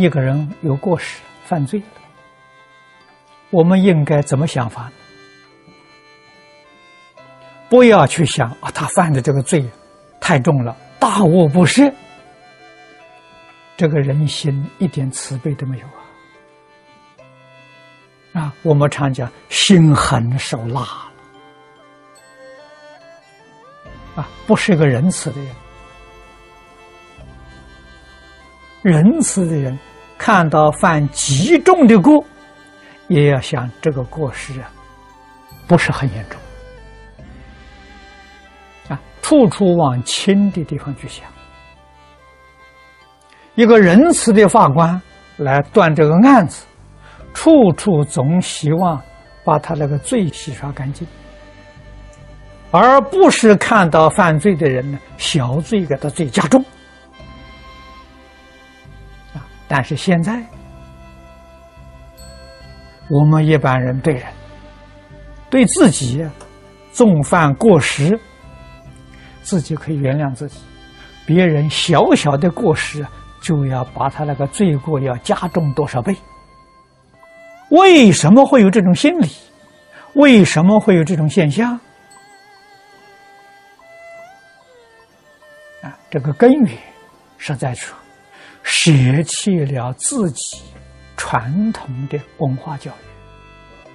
一个人有过失犯罪了，我们应该怎么想法呢？不要去想啊，他犯的这个罪太重了，大恶不赦。这个人心一点慈悲都没有啊！啊，我们常讲心狠手辣啊，不是一个仁慈的人。仁慈的人看到犯极重的过，也要想这个过失啊，不是很严重啊，处处往轻的地方去想。一个仁慈的法官来断这个案子，处处总希望把他那个罪洗刷干净，而不是看到犯罪的人呢，小罪给他罪加重。但是现在，我们一般人对人、对自己纵犯过失，自己可以原谅自己；别人小小的过失，就要把他那个罪过要加重多少倍？为什么会有这种心理？为什么会有这种现象？啊，这个根源是在处。舍弃了自己传统的文化教育，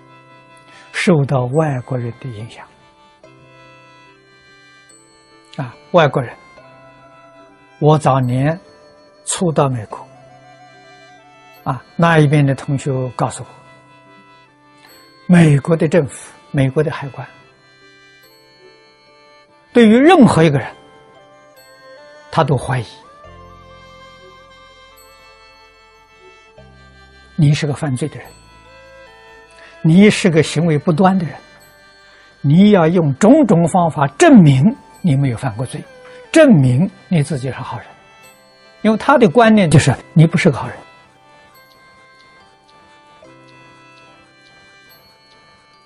受到外国人的影响啊！外国人，我早年初到美国啊，那一边的同学告诉我，美国的政府、美国的海关，对于任何一个人，他都怀疑。你是个犯罪的人，你是个行为不端的人，你要用种种方法证明你没有犯过罪，证明你自己是好人，因为他的观念就是你不是个好人。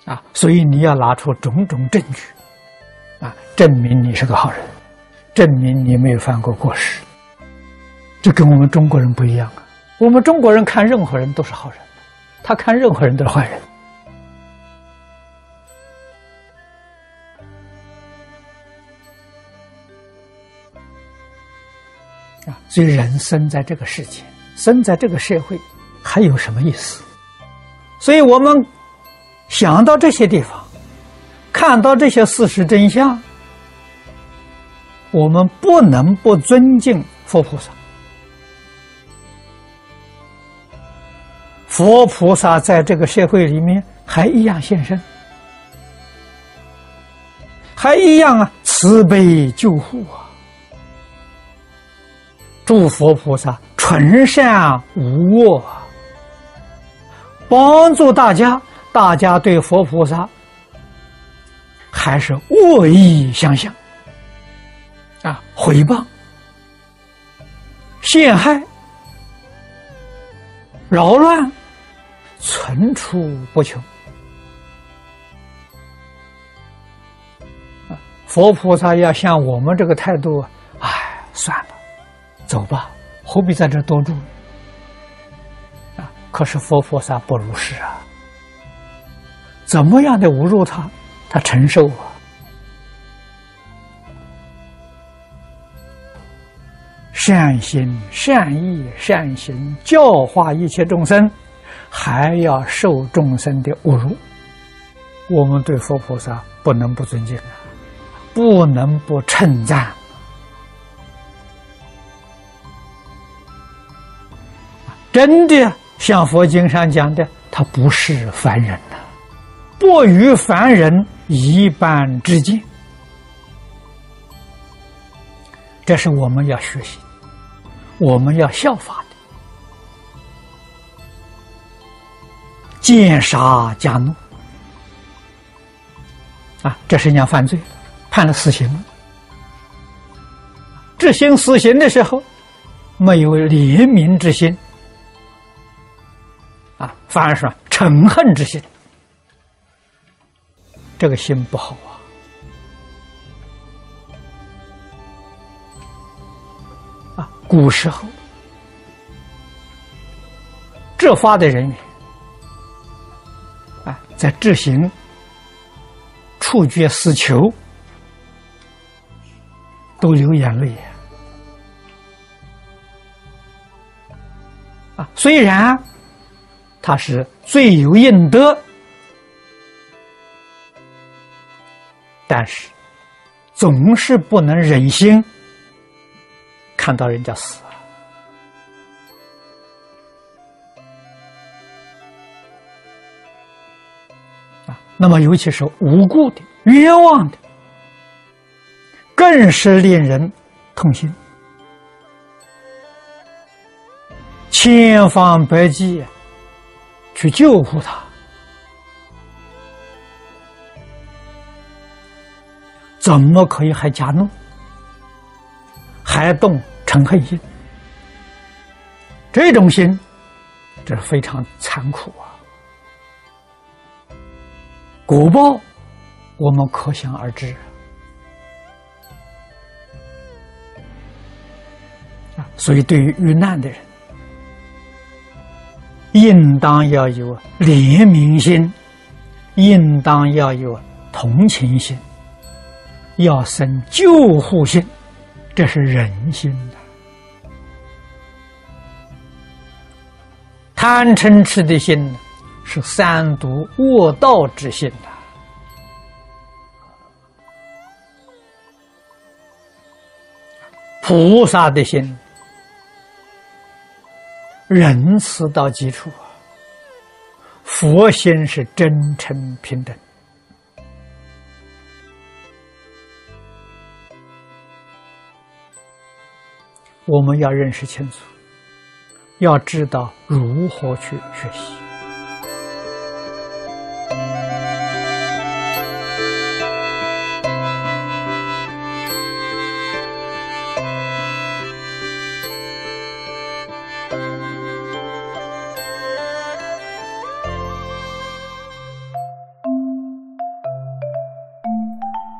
啊，所以你要拿出种种证据啊，证明你是个好人，证明你没有犯过过失，这跟我们中国人不一样啊。我们中国人看任何人都是好人，他看任何人都是坏人。啊，所以人生在这个世界，生在这个社会，还有什么意思？所以我们想到这些地方，看到这些事实真相，我们不能不尊敬佛菩萨。佛菩萨在这个社会里面还一样现身，还一样啊慈悲救护啊！诸佛菩萨纯善无恶，帮助大家，大家对佛菩萨还是恶意相向啊，诽谤、陷害、扰乱。层出不穷佛菩萨要像我们这个态度，哎，算了，走吧，何必在这多住？啊！可是佛菩萨不如是啊，怎么样的侮辱他，他承受啊。善心、善意、善行，教化一切众生。还要受众生的侮辱，我们对佛菩萨不能不尊敬啊，不能不称赞。真的像佛经上讲的，他不是凡人呐，不与凡人一般之见，这是我们要学习，我们要效法。见杀加怒啊！这是人家犯罪，判了死刑。执行死刑的时候，没有怜悯之心啊，反而是嗔恨之心。这个心不好啊！啊，古时候执法的人员啊，在执行处决死囚，都流眼泪啊！虽然他是罪有应得，但是总是不能忍心看到人家死。那么，尤其是无辜的、冤枉的，更是令人痛心，千方百计去救护他，怎么可以还加怒，还动嗔恨心？这种心，这是非常残酷啊！果报，我们可想而知啊！所以，对于遇难的人，应当要有怜悯心，应当要有同情心，要生救护心，这是人心的。贪嗔痴的心。是三毒恶道之心的，菩萨的心，仁慈到极处，佛心是真诚平等，我们要认识清楚，要知道如何去学习。